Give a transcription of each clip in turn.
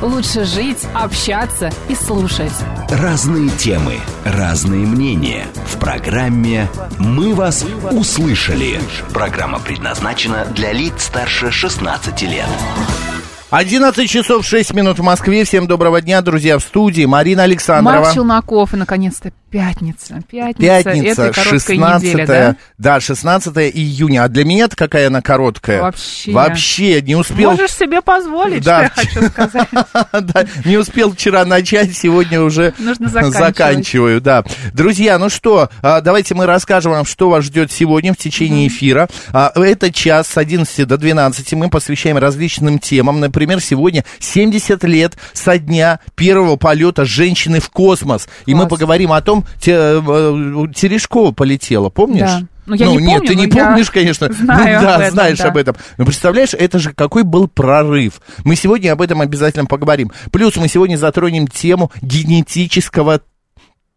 лучше жить, общаться и слушать. Разные темы, разные мнения. В программе «Мы вас услышали». Программа предназначена для лиц старше 16 лет. 11 часов 6 минут в Москве. Всем доброго дня, друзья, в студии. Марина Александрова. Марк Челноков и, наконец-то, пятница. Пятница, Пятница, короткой 16 недели, да? да, 16 июня. А для меня-то какая она короткая? Вообще. Вообще, не успел... Можешь себе позволить, Да. что я хочу сказать. Да, не успел вчера начать, сегодня уже Нужно заканчиваю, да. Друзья, ну что, а, давайте мы расскажем вам, что вас ждет сегодня в течение эфира. А, Это час с 11 до 12 мы посвящаем различным темам. Например, сегодня 70 лет со дня первого полета женщины в космос. И мы поговорим о том, те- э, Терешкова полетела, помнишь? Да. Ну, я не нет, помню, ты не помнишь, конечно. знаю ну, да, об этом, знаешь да. об этом. Но представляешь, это же какой был прорыв. Мы сегодня об этом обязательно поговорим. Плюс мы сегодня затронем тему генетического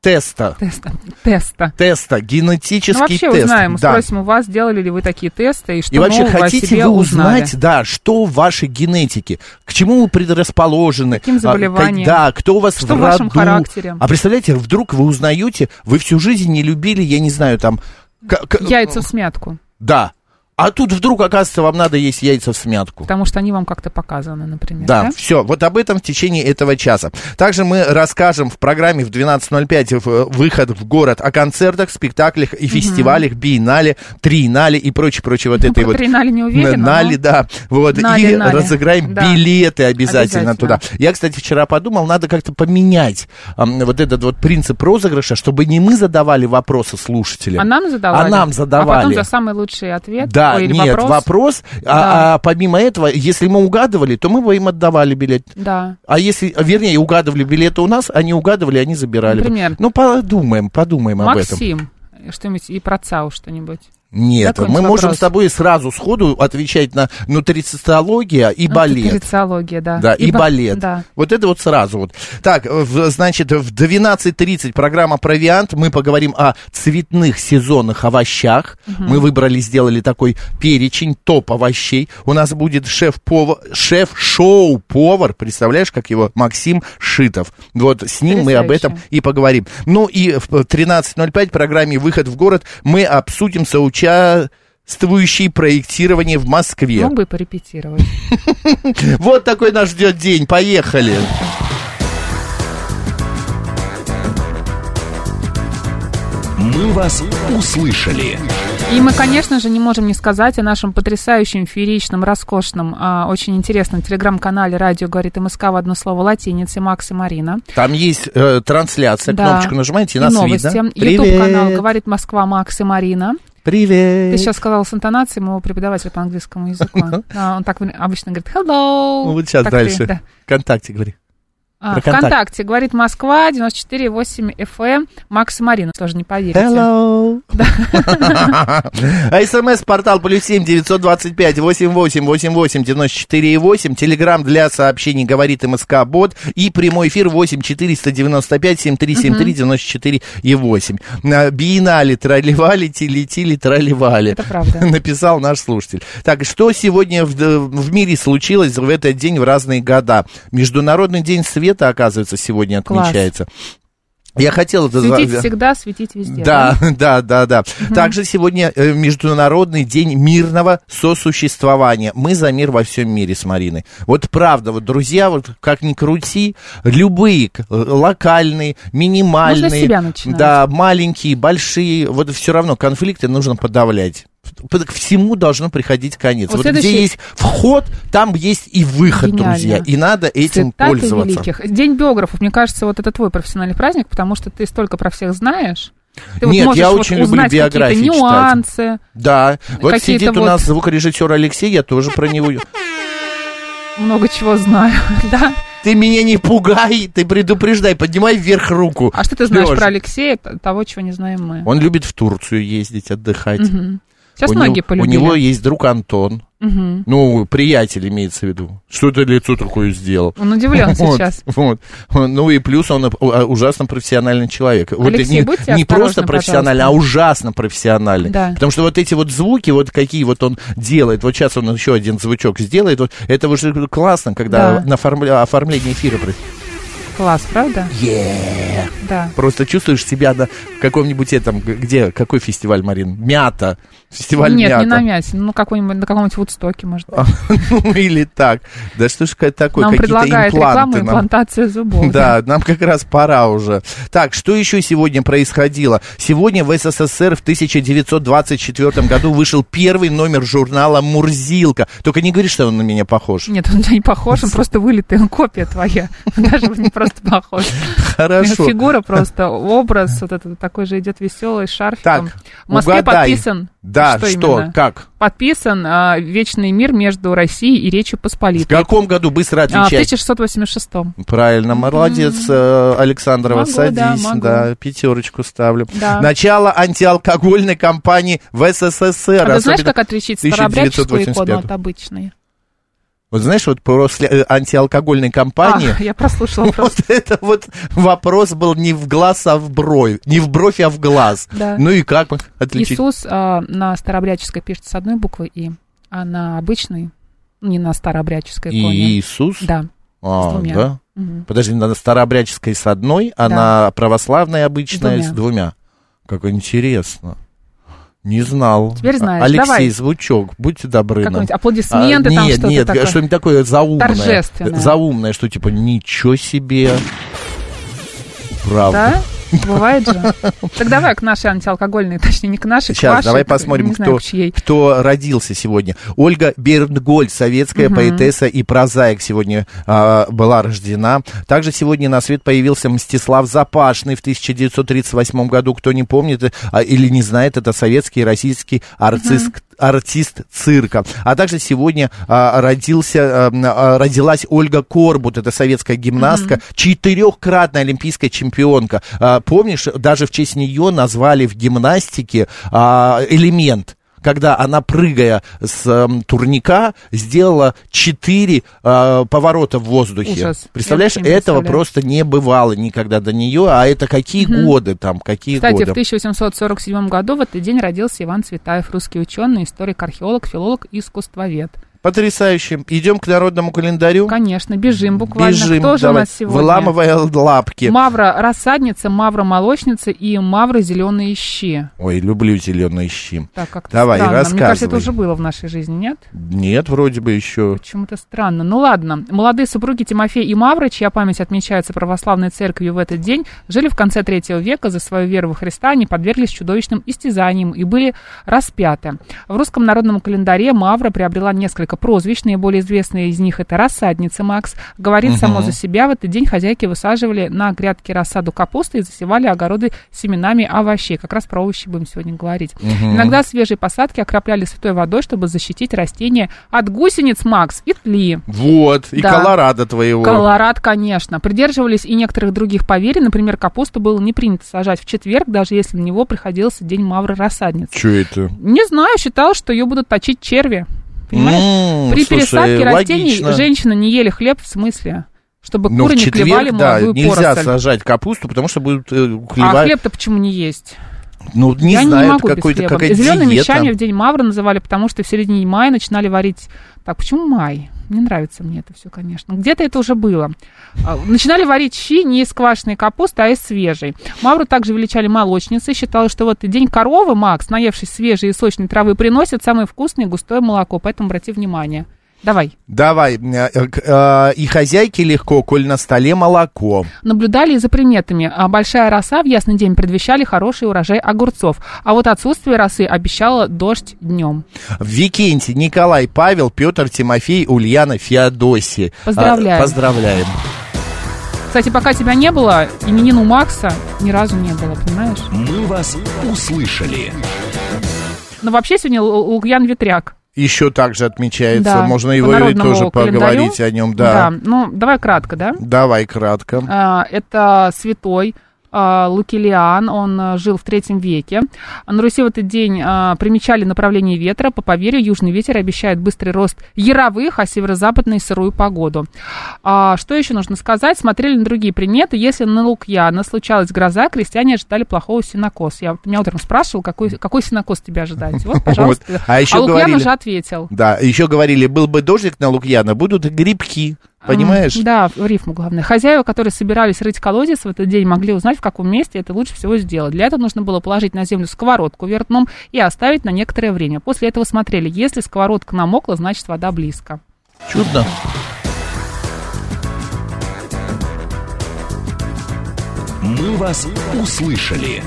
теста. Теста. Теста. Теста, генетический Ну, вообще тест. узнаем, да. спросим у вас, делали ли вы такие тесты, и что И вообще, хотите вы узнали? узнать, да, что в вашей генетике, к чему вы предрасположены, Каким а, заболеваниям? да, кто у вас Что в в вашем роду. характере? А представляете, вдруг вы узнаете, вы всю жизнь не любили, я не знаю, там... к- к- Яйца в смятку, Да. А тут вдруг, оказывается, вам надо есть яйца в смятку. потому что они вам как-то показаны, например. Да, все, вот об этом в течение этого часа. Также мы расскажем в программе в 12.05 в- выход в город о концертах, спектаклях и фестивалях, биеннале, триеннале и прочее-прочее вот Ну, этой вот... триеннале не уверена, но- Нали, да. Вот, Нали, и нали. разыграем Да. билеты обязательно, Обязательно. туда. Я, кстати, вчера подумал, надо как-то поменять ам, вот этот вот принцип розыгрыша, чтобы не мы задавали вопросы слушателям. А нам задавали? А нам А задавали. потом за самый лучший ответ? Да, Ой, или нет, вопрос? вопрос. А, а помимо этого, если мы угадывали, то мы бы им отдавали билет. Да. А если, вернее, угадывали билеты у нас, они угадывали, они забирали. бы. Например? Ну, подумаем, подумаем об этом. Максим, что-нибудь и про ЦАУ что-нибудь. Нет, Какой-нибудь мы можем вопрос? с тобой сразу сходу отвечать на нутрицистология и Ну, балет. Нутрициология, да. Да, и, ба- балет. Да. Вот это вот сразу вот. Так, в- значит, в 12.30 программа «Провиант». Мы поговорим о цветных сезонных овощах. Мы выбрали, сделали такой перечень, топ овощей. У нас будет шеф-повар, шеф-шоу-повар, представляешь, как его, Максим Шитов. Вот с ним мы об этом и поговорим. Ну и в 13.05 в программе «Выход в город» мы обсудим соучаствующие проектирование в Москве. Мог бы и порепетировать. Вот такой нас ждет день. Поехали. «Мы вас услышали». И мы, конечно же, не можем не сказать о нашем потрясающем, фееричном, роскошном, а, очень интересном телеграм-канале «Радио говорит МСК» в одно слово латиницей Макс и Марина. Там есть э, трансляция, Да. кнопочку нажимаете, и И нас новости. видно. Ютуб-канал «Говорит Москва» Макс и Марина. Привет. Ты сейчас сказал с интонацией моего преподавателя по английскому языку. А, Он так обычно говорит «hello». Ну, вот сейчас Так дальше. ты, да. Вконтакте говори. А, Про контакт. ВКонтакте говорит Москва, 94,8 FM, Макс и Марина, тоже не поверите. Hello. А смс-портал плюс семь девятьсот двадцать пять восемь восемь восемь восемь девяносто четыре и восемь. Телеграмм для сообщений говорит МСК Бот. И прямой эфир восемь четыреста девяносто пять семь три семь три девяносто четыре и восемь. На Биеннале тролливали, телетили, тролливали. Это правда. Написал наш слушатель. Так, что сегодня в, в мире случилось в этот день в разные года? Международный день света, оказывается, сегодня Класс. отмечается. Я хотел это... Светить всегда, светить везде. Да, да, да, да. Также сегодня э, Международный день мирного сосуществования. Мы за мир во всем мире с Мариной. Вот правда, вот, друзья, вот как ни крути, любые э, локальные, минимальные, да, маленькие, большие, вот все равно конфликты нужно подавлять. К всему должно приходить конец. Вот Вот, следующий- где есть вход, там есть и выход, Гениально. друзья. И надо этим Цитаты пользоваться. великих. День биографов, мне кажется, вот это твой профессиональный праздник, потому что ты столько про всех знаешь. Ты Нет, можешь я вот очень люблю узнать биографии какие-то читать. нюансы. Да, вот сидит у вот- нас звукорежиссер Алексей, я тоже про него Много чего знаю, да. ты меня не пугай, ты предупреждай, поднимай вверх руку. А что ты знаешь Лёш. про Алексея, того, чего не знаем мы? Он любит в Турцию ездить, отдыхать. Сейчас у многие него, полюбили. У него есть друг Антон. Мгм. Ну, приятель имеется в виду. Что ты лицо такое сделал? Он удивлен Вот, сейчас. Вот. Ну и плюс он а, ужасно профессиональный человек. Вот Алексей, не, будьте не просто профессиональный, а пожалуйста. ужасно профессиональный. Да. Потому что вот эти вот звуки, вот какие вот он делает, вот сейчас он еще один звучок сделает, вот это уже классно, когда Да. на оформление эфира происходит. Класс, правда? Yeah. Да. Просто чувствуешь себя на каком-нибудь этом, где, какой фестиваль, Марин? Мята. Фестиваль Нет, мята. не на мясе, ну какой-нибудь, на каком-нибудь Вудстоке, может быть. Ну, или так. Да что ж такое, Нам какие-то предлагают импланты рекламу нам. имплантацию зубов. Да, нам как раз пора уже. Так, что еще сегодня происходило? Сегодня в СССР в 1924 году вышел первый номер журнала «Мурзилка». Только не говори, что он на меня похож. Нет, он не похож, он просто вылитый, он копия твоя. Даже не просто похож. Хорошо. Фигура просто, образ вот этот такой же идет веселый, шарфиком. Так, В Москве угадай. подписан. Да, что, именно? как? Подписан а, вечный мир между Россией и Речью В Посполитой. каком году? Быстро А, в отвечай. 1686 Правильно, молодец, э, Александрова, Могу, да, садись, могу. да, пятерочку ставлю. Да. Начало антиалкогольной кампании в СССР. А ты знаешь, как отличить старообрядческую икону 1985. от обычной? Вот знаешь, вот после э, антиалкогольной кампании... А, я прослушала Вот просто. это вот вопрос был не в глаз, а в бровь. Не в бровь, а в глаз. Да. Ну и как отличить? Иисус а, на старообрядческой пишется с одной буквы «и», а на обычной, не на старообрядческой иконе. Иисус? Да. А, с двумя. да? Мгм. Подожди, на старообрядческой с одной, а Да. на православной обычной С с двумя. Как интересно. Не знал. Теперь знаешь. Алексей, Давай. звучок, будьте добры. Какой-нибудь аплодисменты, А, там нет, что-то нет, такое. что-нибудь такое заумное. Торжественное. Заумное, что типа ничего себе. Правда. Да? Бывает же. Так давай к нашей антиалкогольной, точнее, не к нашей, к Сейчас, вашей, давай к- посмотрим, не знаю, кто, к чьей. кто родился сегодня. Ольга Бернгольд, советская поэтесса и прозаик, сегодня а, была рождена. Также сегодня на свет появился Мстислав Запашный в 1938 году. Кто не помнит а, или не знает, это советский и российский артист, артист цирка. А также сегодня а, родился, а, а, родилась Ольга Корбут, это советская гимнастка, четырехкратная олимпийская чемпионка. А, помнишь, даже в честь нее назвали в гимнастике а, элемент когда она, прыгая с эм, турника, сделала четыре э, поворота в воздухе. Ужас. Представляешь, этого просто не бывало никогда до нее. А это какие годы там, какие Кстати, годы? в 1847 году в этот день родился Иван Цветаев, русский ученый, историк, археолог, филолог и искусствовед. Потрясающе. Идем к народному календарю. Конечно, бежим буквально. Бежим, Кто же у давай. нас сегодня? Выламывая лапки. Мавра рассадница, мавра молочница и мавра зеленые щи. Ой, люблю зеленые щи. Так, как-то Давай, странно. Мне кажется, это рассказывай. уже было в нашей жизни, нет? Нет, вроде бы еще. Почему-то странно. Ну ладно. Молодые супруги Тимофей и Мавра, чья память отмечается православной церковью в этот день, жили в конце третьего века за свою веру во Христа, они подверглись чудовищным истязаниям и были распяты. В русском народном календаре Мавра приобрела несколько прозвищ, наиболее известные из них это рассадница Макс. Говорит само за себя, в этот день хозяйки высаживали на грядке рассаду капусты и засевали огороды семенами овощей. Как раз про овощи будем сегодня говорить. Иногда свежие посадки окропляли святой водой, чтобы защитить растения от гусениц Макс и тли. Вот, и Да. Колорадо твоего. Колорад, конечно. Придерживались и некоторых других поверий. Например, капусту было не принято сажать в четверг, даже если на него приходился день Мавры рассадницы. Че это? Не знаю, считал, что ее будут точить черви. Понимаешь? При слушай, пересадке растений логично. женщины не ели хлеб в смысле, чтобы Ну, куры в не клевали четверг, да, молодую нельзя поросль. сажать капусту, потому что будут э, А клевать. хлеб-то почему не есть? Ну, не Я знаю, не могу это без какой-то хлеба. Зелеными диета. щами в день Мавра называли, потому что в середине мая начинали варить... Так, почему май? Не нравится мне это все, конечно. Где-то это уже было. А, Начинали варить щи не из квашеной капусты, а из свежей. Мавру также величали молочницей. Считалось, что вот день коровы, Макс, наевшись свежей и сочной травы, приносит самое вкусное густое молоко. Поэтому обрати внимание. Давай. Давай, э, э, и хозяйке легко, коль на столе молоко. Наблюдали за приметами. А большая роса в ясный день предвещали хороший урожай огурцов. А вот отсутствие росы обещало дождь днем. Викентий, Николай, Павел, Петр, Тимофей, Ульяна, Феодосия. Поздравляем. А, Поздравляем. Кстати, пока тебя не было, именин у Макса ни разу не было, понимаешь? «Мы вас услышали». Но вообще сегодня Лукьян Ветряк. Еще также отмечается. Да, Можно и народному тоже календарю. поговорить о нем, да. Ну, давай кратко, да? Давай кратко. А, Это святой Лукилиан, он а, жил в третьем веке. На Руси в этот день а, примечали направление ветра. По поверью, южный ветер обещает быстрый рост яровых, а северо-западный сырую погоду. А, Что еще нужно сказать? Смотрели на другие приметы. Если на Лукьяна случалась гроза, крестьяне ожидали плохого синокоса. Я меня утром спрашивал, какой, какой синокос тебя ожидать. Вот, пожалуйста. А еще Лукьян говорили- уже ответил. Да, еще говорили, был бы дождик на Лукьяна, будут грибки. Понимаешь? Да, в рифму главное. Хозяева, которые собирались рыть колодец в этот день, могли узнать, в каком месте это лучше всего сделать. Для этого нужно было положить на землю сковородку вверх дном и оставить на некоторое время. После этого смотрели, если сковородка намокла, значит вода близко. Чудно. «Мы вас услышали».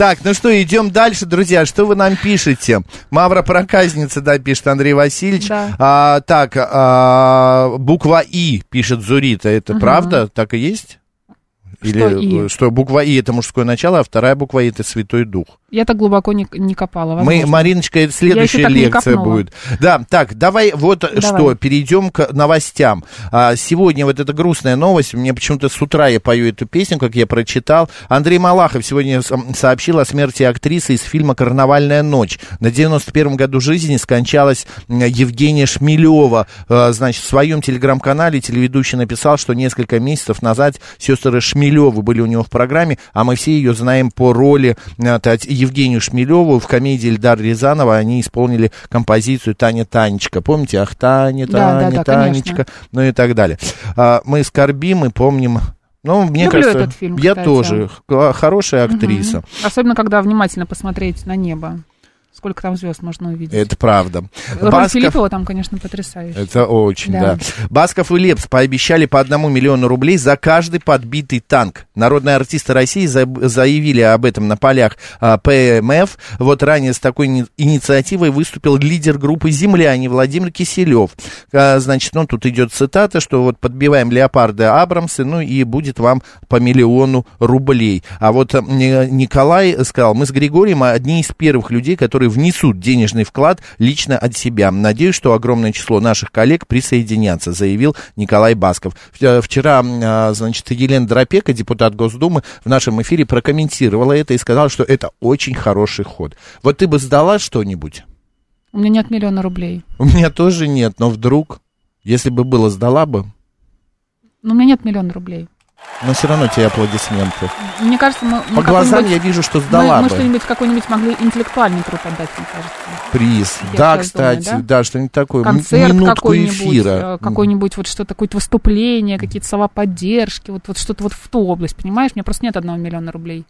Так, ну что, идем дальше, друзья. Что вы нам пишете? Мавра проказница, да, пишет Андрей Васильевич. Да. А, так, а, буква И, пишет Зурита. Это правда? Так и есть? Или Что «И»? э, что буква И это мужское начало, а вторая буква И это Святой Дух. Я так глубоко не, не копала. Мы, возможно. Мариночка, это следующая лекция будет. Да, так, давай вот Давай. что, перейдем к новостям. А, сегодня вот эта грустная новость, мне почему-то с утра я пою эту песню, как я прочитал. Андрей Малахов сегодня с- сообщил о смерти актрисы из фильма «Карнавальная ночь». На 91-м году жизни скончалась Евгения Шмелева. А, значит, в своем телеграм-канале телеведущий написал, что несколько месяцев назад сестры Шмелевы были у него в программе, а мы все ее знаем по роли Тать- Евгению Шмелеву в комедии Эльдар Рязанова. Они исполнили композицию «Таня Танечка». Помните? «Ах, Таня, Да, да, Таня, да, Танечка», конечно. ну и так далее. А, мы скорбим и помним... Ну, мне Люблю кажется, этот фильм, я кстати. тоже. Хорошая актриса. Особенно, когда внимательно посмотреть на небо. Сколько там звезд можно увидеть. Это правда. Роль Басков- Филиппова там, конечно, потрясающая. Это очень, да. Да. Басков и Лепс пообещали по одному миллиону рублей за каждый подбитый танк. Народные артисты России за- заявили об этом на полях а, ПМФ. Вот ранее с такой ни- инициативой выступил лидер группы «Земляне» Владимир Киселев. А, значит, ну, тут идет цитата, что вот подбиваем леопарды Абрамсы, ну, и будет вам по миллиону рублей. А вот а, Ни- Николай сказал, мы с Григорием одни из первых людей, которые внесут денежный вклад лично от себя. Надеюсь, что огромное число наших коллег присоединятся, заявил Николай Басков. В- Вчера, а, значит, Елена Дропека, депутат Госдумы, в нашем эфире прокомментировала это и сказала, что это очень хороший ход. Вот ты бы сдала что-нибудь? У меня нет миллиона рублей. У меня тоже нет, но вдруг, если бы было, сдала бы. Но у меня нет миллиона рублей. Но все равно тебе аплодисменты. Мне кажется, мы... мы По глазам я вижу, что мы, сдала мы бы. что-нибудь какой-нибудь могли интеллектуальный труд отдать, мне кажется. Приз. Я да, кстати, думаю, да, что-нибудь такое. Концерт Минутку эфира. э, какой-нибудь вот что-то, какое-то выступление, какие-то слова поддержки, вот, вот что-то вот в ту область, понимаешь? У меня просто нет одного миллиона рублей.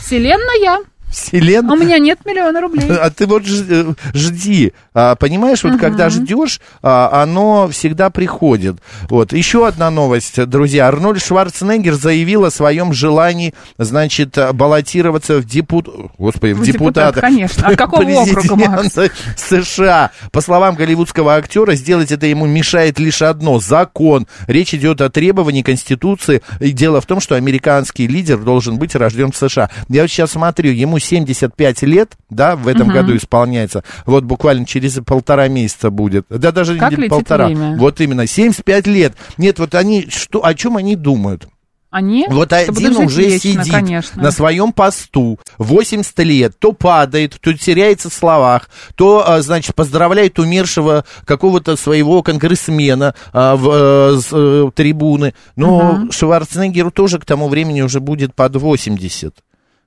Вселенная, Вселенная. у меня нет миллиона рублей. А ты вот э, жди, А, понимаешь, вот когда ждешь, а, оно всегда приходит. Вот еще одна новость, друзья. Арнольд Шварценеггер заявил о своем желании, значит, а, баллотироваться в депутат, господи, в В депутат, депутаты. конечно. От какого округа, Макс? США. По словам голливудского актера, сделать это ему мешает лишь одно – закон. Речь идет о требовании Конституции. И дело в том, что американский лидер должен быть рожден в США. Я вот сейчас смотрю, ему 75 лет, да, в этом году исполняется. Вот буквально через полтора месяца будет. Да, даже Как не полтора. время? Вот именно, 75 лет. Нет, вот они, что, о чем они думают? Они? Вот один уже вечно, сидит конечно. на своем посту, 80 лет, то падает, то теряется в словах, то, а, значит, поздравляет умершего какого-то своего конгрессмена а, в э, с, э, трибуны. Но Шварценеггеру тоже к тому времени уже будет под 80.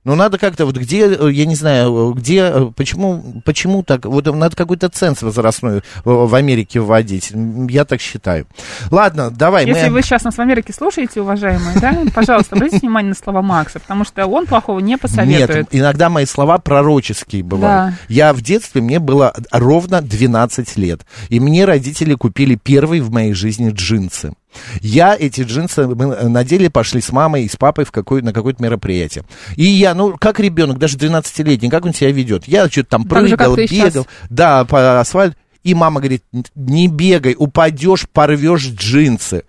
Ну, надо как-то, вот где, э, я не знаю, где, э, почему, почему так, вот надо какой-то ценз возрастной э, в Америке вводить, я так считаю. Ладно, давай. Если мы... вы сейчас нас в Америке слушаете, уважаемые, да, пожалуйста, обратите внимание на слова Макса, потому что он плохого не посоветует. Нет, иногда мои слова пророческие бывают. Да. Я в детстве, мне было ровно 12 лет. И мне родители купили первые в моей жизни джинсы. Я эти джинсы мы надели, пошли с мамой и с папой в какое, на какое-то мероприятие. И я, ну, как ребенок, даже 12-летний, как он себя ведет? Я что-то там же, прыгал, сейчас. бегал, да, по асфальту. И мама говорит, не бегай, упадешь, порвешь джинсы.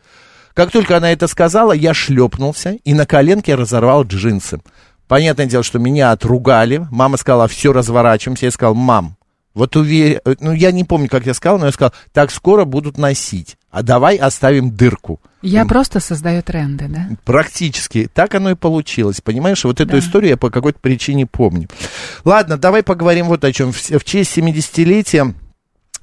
Как только она это сказала, я шлепнулся и на коленке разорвал джинсы. Понятное дело, что меня отругали. Мама сказала, все, разворачиваемся. Я сказал, мам, Вот уверен, ну я не помню, как я сказал, но я сказал, так скоро будут носить, а давай оставим дырку. Я просто создаю тренды, да? Практически. Так оно и получилось. Понимаешь, вот эту Да. историю я по какой-то причине помню. Ладно, давай поговорим вот о чем. В, в честь 70-летия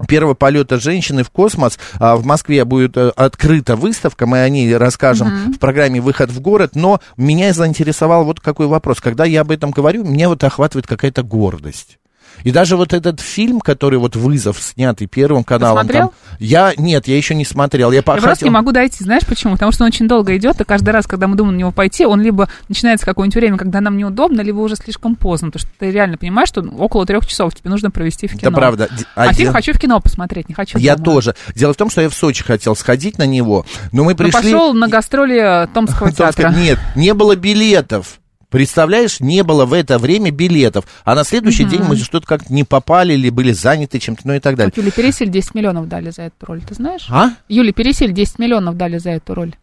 первого полета женщины в космос а, в Москве будет э, открыта выставка, мы о ней расскажем в программе «Выход в город», но меня заинтересовал вот какой вопрос. Когда я об этом говорю, меня вот охватывает какая-то гордость. И даже вот этот фильм, который вот «Вызов», снятый Первым каналом. смотрел? там, я, нет, я еще не смотрел. Я, Я просто не могу дойти, знаешь почему? Потому что он очень долго идет, и каждый раз, когда мы думаем на него пойти, он либо начинается какое-нибудь время, когда нам неудобно, либо уже слишком поздно, потому что ты реально понимаешь, что около трех часов тебе нужно провести в кино. Это правда. А один- фильм хочу в кино посмотреть, не хочу Я дома. тоже. Дело в том, что я в Сочи хотел сходить на него, но мы Ну, пришли... пошел на гастроли Томского театра. Нет, не было билетов. Представляешь, не было в это время билетов. А на следующий день мы что-то как-то не попали или были заняты чем-то, ну и так далее. Вот Юле Пересель 10 миллионов дали за эту роль, ты знаешь? А? Юле Пересель 10 миллионов дали за эту роль.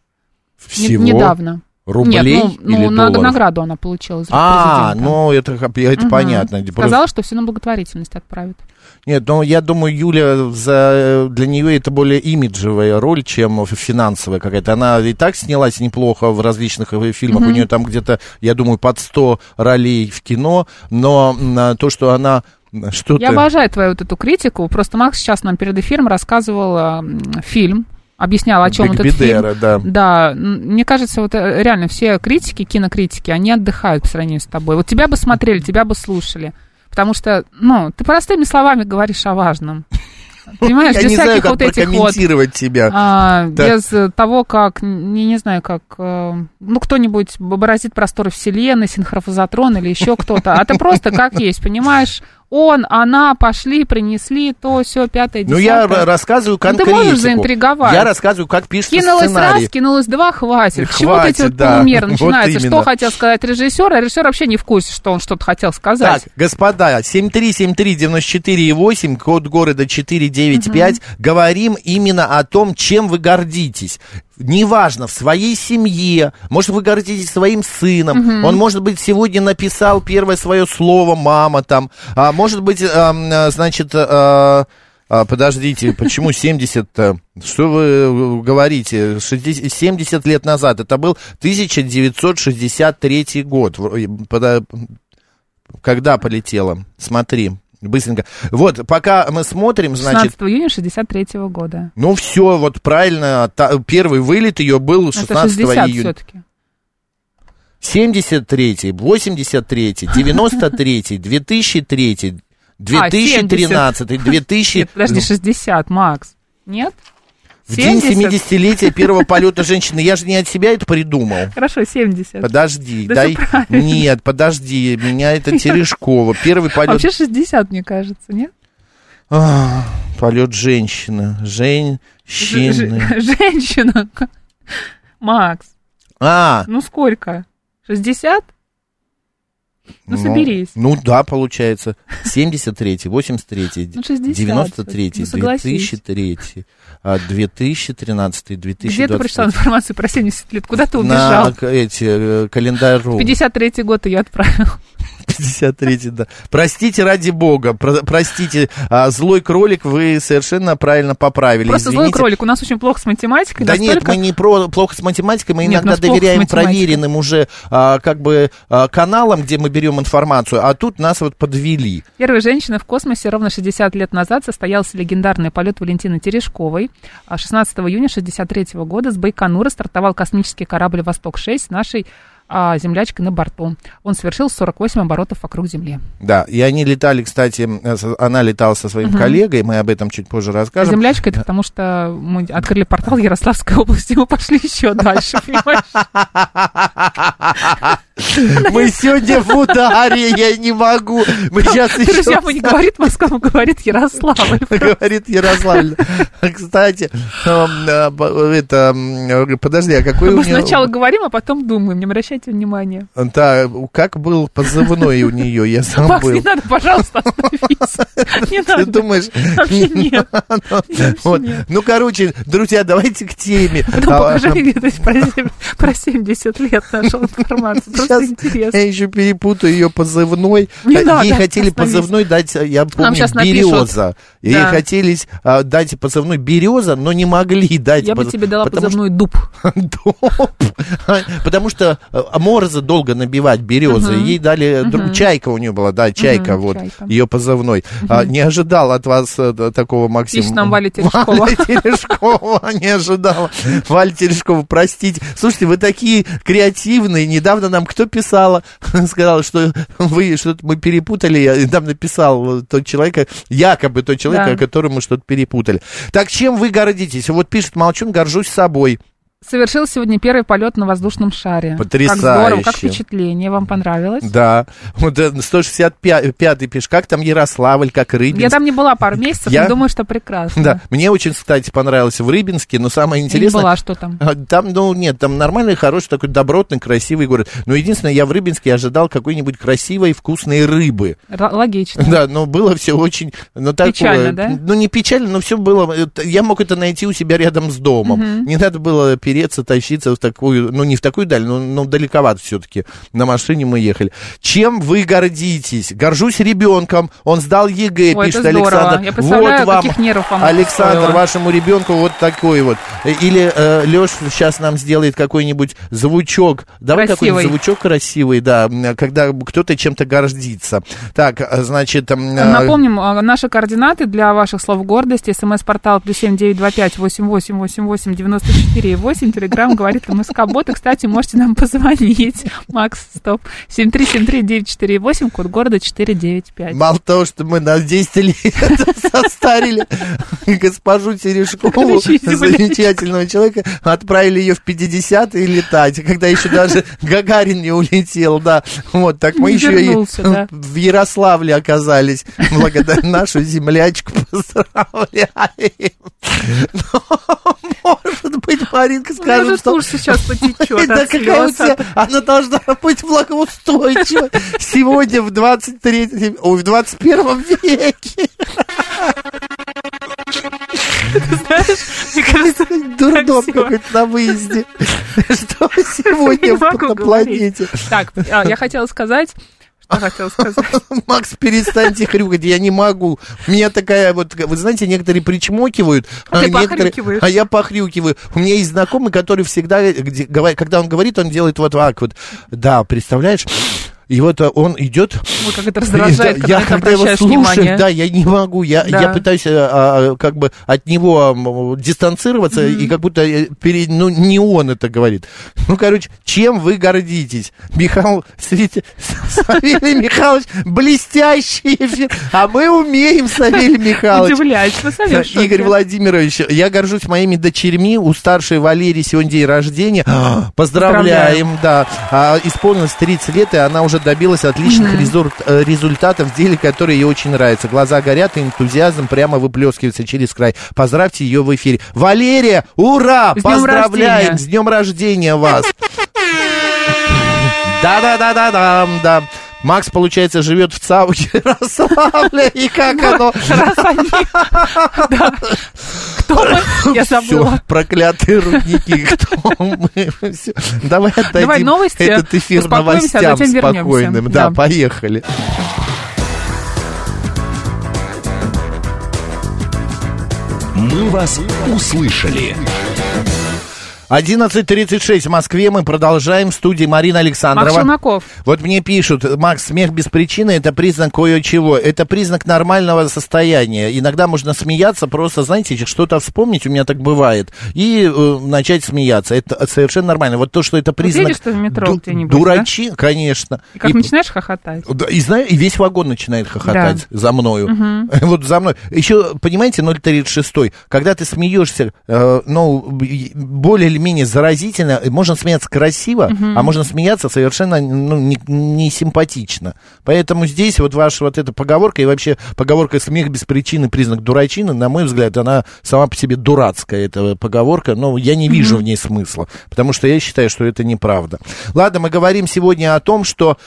Всего? недавно. Рублей Нет, ну, ну, или на- долларов? награду она получила из А, президента. ну это, это Мгм. понятно. Просто- Сказала, что все на благотворительность отправит. Нет, ну я думаю, Юля, за, для нее это более имиджевая роль, чем финансовая какая-то. Она и так снялась неплохо в различных э, фильмах. У нее там где-то, я думаю, под 100 ролей в кино. Но а, то, что она м, что-то... Я обожаю твою вот эту критику. Просто Макс сейчас нам перед эфиром рассказывал м, фильм, объяснял, о чем Биг этот фильм. Бедера, да. Да, мне кажется, вот э, реально все критики, кинокритики, они отдыхают по сравнению с тобой. Вот тебя бы смотрели, тебя бы слушали. Потому что, ну, ты простыми словами говоришь о важном. Понимаешь, Я без не знаю, всяких как вот этих вот тебя. а, Да. без э, того, как, не, не знаю, как, э, ну, кто-нибудь бороздит просторы Вселенной, синхрофазотрон или еще кто-то. А ты просто как есть, понимаешь? Он, она пошли, принесли то, все, пятое, Ну, десятое. я р- рассказываю Ну, ты конкретику. можешь заинтриговать. Я рассказываю, как пишется Кинулось сценарий. раз, кинулось два, хватит. Чему вот эти Хватит, вот да. полумеры Вот начинаются? именно. что хотел сказать режиссер, а режиссер вообще не в курсе, что он что-то хотел сказать. Так, господа, 7373948, код города 495, говорим именно о том, чем вы гордитесь. Неважно, в своей семье, может, вы гордитесь своим сыном, он, может быть, сегодня написал первое свое слово «мама» там, а может быть, э, значит, э, а, подождите, почему 70-то? Что вы э, говорите? 60 70 лет назад, это был 1963 год. Э, когда полетела? Смотри, быстренько. Вот, пока мы смотрим, 16 значит, июня 63 года. ну все, вот правильно, та- первый вылет ее был 16 Это 60 июня. все-таки. 73, 83, 93, 2003, 2013, 2000... Нет, подожди, ну, 60, Макс. Нет? В день 70? 70-летия первого полета женщины. Я же не от себя это придумал. Хорошо, 70. Подожди, Да дай... Нет, подожди, меня это Терешкова. Первый полет... Вообще 60, мне кажется, нет? А, полет женщины. Ж- Женщины. ж- Женщина. Макс, А, ну сколько? 60? Ну, соберись. Ну да, получается. 73, 83, Ну, 60 93, ну, согласись. 2003, а, 2013, 2020. Где ты прочитал информацию про 70 лет? Куда ты На убежал? к- эти, э, календарю. 53 год ее отправил. 53, да. Простите ради бога, про- простите, а, злой кролик вы совершенно правильно поправили. Просто злой Извините. кролик. У нас очень плохо с математикой. Да нет, настолько- мы не про плохо с математикой, мы Нет, иногда доверяем проверенным уже а, как бы а, каналам, где мы берем информацию, а тут нас вот подвели. Первой женщиной в космосе ровно 60 лет назад состоялся легендарный полет Валентины Терешковой. А 16 июня 63 года с Байконура стартовал космический корабль «Восток-6» с нашей а, землячкой на борту. Он совершил 48 оборотов вокруг Земли. Да, и они летали, кстати, э, она летала со своим коллегой, мы об этом чуть позже А расскажем. землячка это потому, что мы открыли портал Ярославской области, мы пошли еще дальше, понимаешь? Мы сегодня в ударе, я не могу. Мы сейчас еще... Друзья, мы не говорит Москва, мы говорит Ярославль. Говорит Ярославль. Кстати, э, б- это, подожди, а какой у Мы нее... сначала говорим, а потом думаем, не обращайте внимания. Да, как был позывной у нее, я Макс, забыл. не надо, пожалуйста, остановись. Не Ты надо. думаешь... Вообще нет. Вот. Ну, короче, друзья, давайте к теме. Потом А, покажи есть, про, сем- про 70 лет нашел информацию. Просто интересно. я еще перепутаю ее позывной. Не Ей хотели позывной дать, я помню, береза. Ей хотели а, дать позывной береза, но не могли дать. Я бы тебе дала позывной дуб. Доп. Потому что э, Мороза долго набивать березы. Ей дали друг- чайка у нее была, да, чайка, Мгм, вот чайка. ее позывной. А, Не ожидал от вас э, д- такого, Максим. Пишет нам Валя Терешкова. Валя Терешкова, не ожидала. Валя Терешкова, простите. Слушайте, вы такие креативные. Недавно нам кто писала? Сказала, что вы что-то мы перепутали. Я Нам написал тот человек, якобы тот человек, Да. о котором мы что-то перепутали. Так чем вы гордитесь? Вот пишет Молчун, горжусь собой. Совершил сегодня первый полет на воздушном шаре. Потрясающе. Как здорово, как впечатление, вам понравилось? Да. Вот э, 165-й пишет, как там Ярославль, как Рыбинск. Я там не была пару месяцев, Я- думаю, что прекрасно. Да, мне очень, кстати, понравилось в Рыбинске, но самое Я не интересное... была, что там. А, Там, ну, нет, там нормальный, хороший, такой добротный, красивый город. Но единственное, я в Рыбинске ожидал какой-нибудь красивой, вкусной рыбы. Р- логично. Да, но было все очень... Ну, такое, Печально, да? Ну, не печально, но все было... это- Я мог это найти у себя рядом с домом. Не надо было переться, тащиться в такую... Ну, не в такую даль, но, но далековато все-таки. На машине мы ехали. Чем вы гордитесь? Горжусь ребенком. Он сдал ЕГЭ, Ой, пишет. Александр. Я вот вам, нервов вам Александр, стоило. вашему ребенку вот такой вот. Или э, Леш сейчас нам сделает какой-нибудь звучок. Давай какой-нибудь звучок красивый, да, когда кто-то чем-то гордится. Так, э, значит... э, Напомним, а, наши координаты для ваших слов гордости. СМС-портал плюс семь девять два пять восемь восемь восемь восемь девяносто четыре восемь. Телеграмм говорит МСК Бот. И, кстати, можете нам позвонить. Макс, стоп. Семь три семь три девять четыре восемь. Код города четыре девять пять. Мало того, что мы на 10 лет состарили госпожу Терешкову, замечательного человека, отправили ее в 50-е летать, когда еще даже Гагарин не улетел, да. Вот, так мы еще и в Ярославле оказались. Благодаря нашу землячку поздравляем. Но, может быть, Маринка У меня же скажет, что... тушь сейчас потечет Да какая у тебя, она должна быть благоустойчива сегодня в 23 ой, в 21 веке. Знаешь, мне кажется, Дурдом какой-то на выезде. Что сегодня на планете? Так, а, я хотела сказать... Что хотела сказать? Макс, перестаньте хрюкать, я не могу. У меня такая вот, вы знаете, некоторые причмокивают, А ты некоторые, а я похрюкиваю. У меня есть знакомый, который всегда, где- говорит- когда он говорит, он делает вот так вот. Да, представляешь? И вот а, он идет. Ой, как это раздражает, Да, когда я когда его слушаю, внимание. да, я не могу, я, Да. я пытаюсь а, а, как бы от него дистанцироваться, и как будто э, перед, ну, не он это говорит. Ну, короче, чем вы гордитесь? Михаил Савелий Михайлович, блестящий эфир, а мы умеем, Савелий Михайлович. В шоке. Игорь Владимирович, я горжусь моими дочерьми. У старшей Валерии сегодня день рождения. Поздравляем, да. А, исполнилось 30 лет, и она уже добилась отличных резур- э, результатов в деле, которые ей очень нравятся. Глаза горят, и энтузиазм прямо выплескивается через край. Поздравьте ее в эфире. Валерия, ура! С днем Поздравляем! рождения. С днем рождения вас! Да-да-да-да-да, да. Макс, получается, живет в ЦАУ Ярославле, и как оно... Кто мы? Я забыла. проклятые рудники, кто мы? Давай отдадим Давай новости, этот эфир а новостям спокойным. Да, Да. поехали. «Мы вас услышали». 11.36 в Москве. Мы продолжаем. В студии Марина Александрова. Макс Челноков. Вот мне пишут, Макс, смех без причины это признак кое-чего. Это признак нормального состояния. Иногда можно смеяться, просто, знаете, что-то вспомнить, у меня так бывает, и э, начать смеяться. Это совершенно нормально. Вот то, что это признак... едешь ты в метро ду- где-нибудь, Дурачи, конечно. И как И- начинаешь хохотать. Да, и, знаю, и весь вагон начинает хохотать за мною. Вот за мной. Еще, понимаете, 036, когда ты смеешься, э, ну, более или менее заразительно, можно смеяться красиво, а можно смеяться совершенно ну, не, не симпатично. Поэтому здесь вот ваша вот эта поговорка, и вообще поговорка «смех без причины признак дурачины», на мой взгляд, она сама по себе дурацкая, эта поговорка, но я не вижу в ней смысла, потому что я считаю, что это неправда. Ладно, мы говорим сегодня о том, что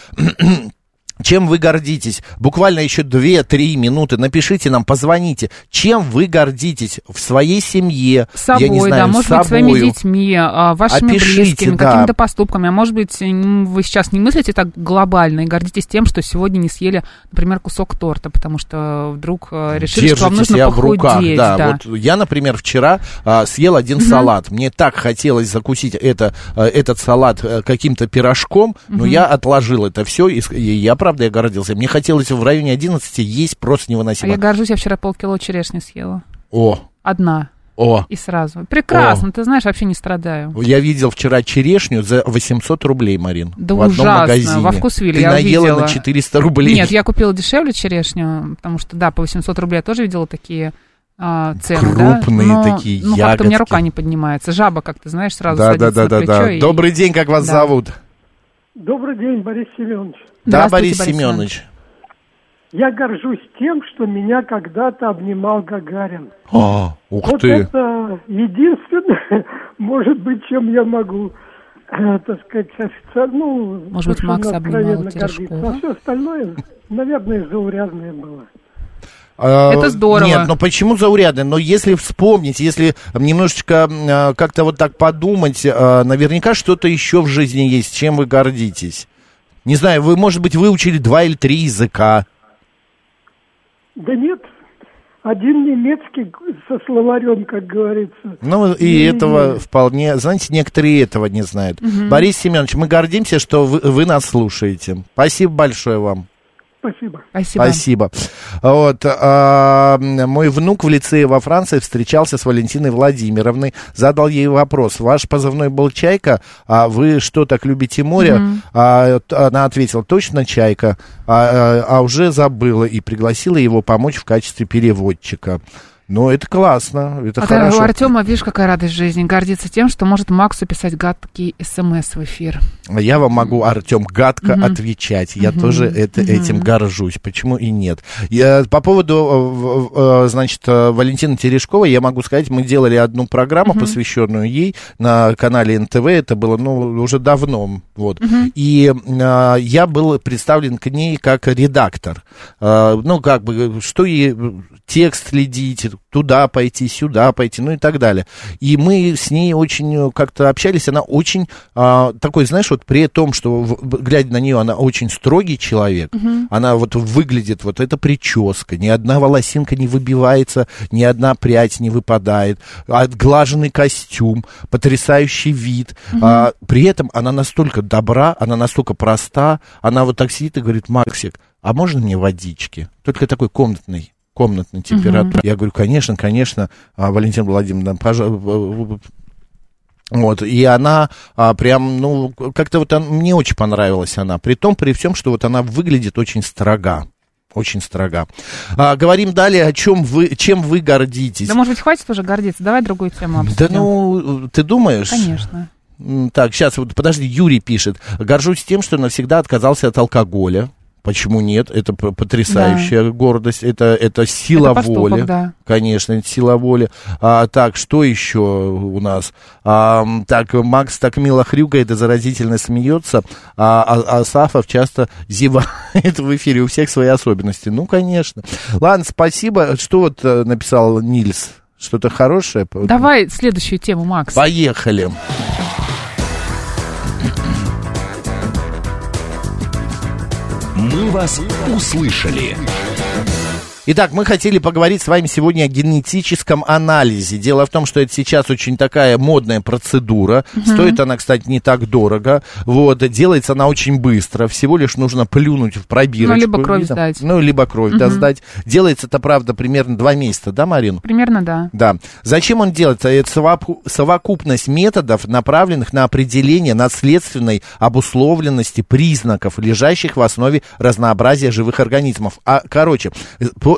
Чем вы гордитесь? Буквально еще 2-3 минуты. Напишите нам, позвоните. Чем вы гордитесь в своей семье? Собой, я не знаю, да, может быть, собою. своими детьми, а, вашими Опишите, близкими, да. какими-то поступками. А может быть, вы сейчас не мыслите так глобально и гордитесь тем, что сегодня не съели, например, кусок торта, потому что вдруг э, решили, что вам Держите нужно себя в похудеть. руках, да. да. Вот я, например, вчера а, съел один салат. Мне так хотелось закусить это, а, этот салат а, каким-то пирожком, но я отложил это все, и я, правда, я гордился. Мне хотелось в районе 11 есть просто А невыносимо. я горжусь, я вчера полкило черешни съела. О, Одна. о. И сразу. Прекрасно, ты знаешь, вообще не страдаю. Я видел вчера черешню за 800 рублей, Марин. Да в одном ужасно. магазине. Во вкусвилле Ты я наела увидела. на 400 рублей. Нет, я купила дешевле черешню, потому что, да, по 800 рублей я тоже видела такие а, цены, да. Крупные Но, такие Ну, как-то у меня ягодки. рука не поднимается. Жаба, как ты знаешь, сразу Да, да, садится да, на да, плечо. да. и- Добрый день, как вас Да. зовут? Добрый день, Борис Семенович. Да, Здравствуйте, Борис Семенович. Я горжусь тем, что меня когда-то обнимал Гагарин. А, ух вот ты. это единственное, может быть, чем я могу, э, так сказать, официально, ну, Может быть, Макс обнимал Терешкова? гордиться. А все остальное, наверное, заурядное было. А, Это здорово. Нет, но почему заурядный? Но если вспомнить, если немножечко а, как-то вот так подумать, а, наверняка что-то еще в жизни есть, чем вы гордитесь. Не знаю, вы, может быть, выучили два или три языка. Да нет, один немецкий со словарем, как говорится. Ну, и этого вполне... Знаете, некоторые этого не знают. Борис Семенович, мы гордимся, что вы, вы нас слушаете. Спасибо большое вам. Спасибо. Спасибо. Спасибо. Вот, а, мой внук в лицее во Франции встречался с Валентиной Владимировной, задал ей вопрос. Ваш позывной был «Чайка», а вы что, так любите море? А, т- она ответила, точно «Чайка», а, а, а уже забыла и пригласила его помочь в качестве переводчика. Ну, это классно, это А хорошо. у Артема, видишь, какая радость жизни. Гордится тем, что может Максу писать гадкий смс в эфир. Я вам могу, Артем, гадко отвечать. Я тоже это, этим горжусь. Почему и нет? Я, по поводу, э, э, значит, э, Валентины Терешковой, я могу сказать, мы делали одну программу, посвященную ей на канале НТВ. Это было, ну, уже давно. Вот. И э, я был представлен к ней как редактор. Э, ну, как бы, что ей текст следить, туда пойти, сюда пойти, ну и так далее. И мы с ней очень э, как-то общались, она очень а, такой, знаешь, вот при том, что, в- глядя на нее, она очень строгий человек, она вот выглядит, вот эта прическа, ни одна волосинка не выбивается, ни одна прядь не выпадает, отглаженный костюм, потрясающий вид, А, при этом она настолько добра, она настолько проста, она вот так сидит и говорит, Максик, а можно мне водички? Только такой комнатный комнатной температуры. Я говорю, конечно, конечно, а, Валентина Владимировна, пожалуйста. Вот, и она а, прям, ну, как-то вот он- мне очень понравилась она. При том, при всем, что вот она выглядит очень строга. Очень строга. А, говорим далее, о чем вы, чем вы гордитесь. Да, может быть, хватит уже гордиться. Давай другую тему Да обсудим. ну, ты думаешь? Конечно. Так, сейчас, вот подожди, Юрий пишет. Горжусь тем, что навсегда отказался от алкоголя. Почему нет? Это потрясающая гордость, это, это сила Это поступок, воли. да. Конечно, это сила воли. А, так, что еще у нас? А, так, Макс так мило хрюкает и заразительно смеется, а, а, а Сафов часто зевает в эфире. У всех свои особенности. Ну, конечно. Ладно, спасибо. Что вот э, написал Нильс? Что-то хорошее? Давай следующую тему, Макс. Поехали. «Мы вас услышали». Итак, мы хотели поговорить с вами сегодня о генетическом анализе. Дело в том, что это сейчас очень такая модная процедура. Стоит она, кстати, не так дорого. Вот, делается она очень быстро. Всего лишь нужно плюнуть в пробирочку. Ну, либо кровь И там- сдать. Ну, либо кровь да, сдать. Делается это, правда, примерно два месяца, да, Марин? Примерно, да. Да. Зачем он делается? Это совоку- совокупность методов, направленных на определение наследственной обусловленности признаков, лежащих в основе разнообразия живых организмов. А, короче,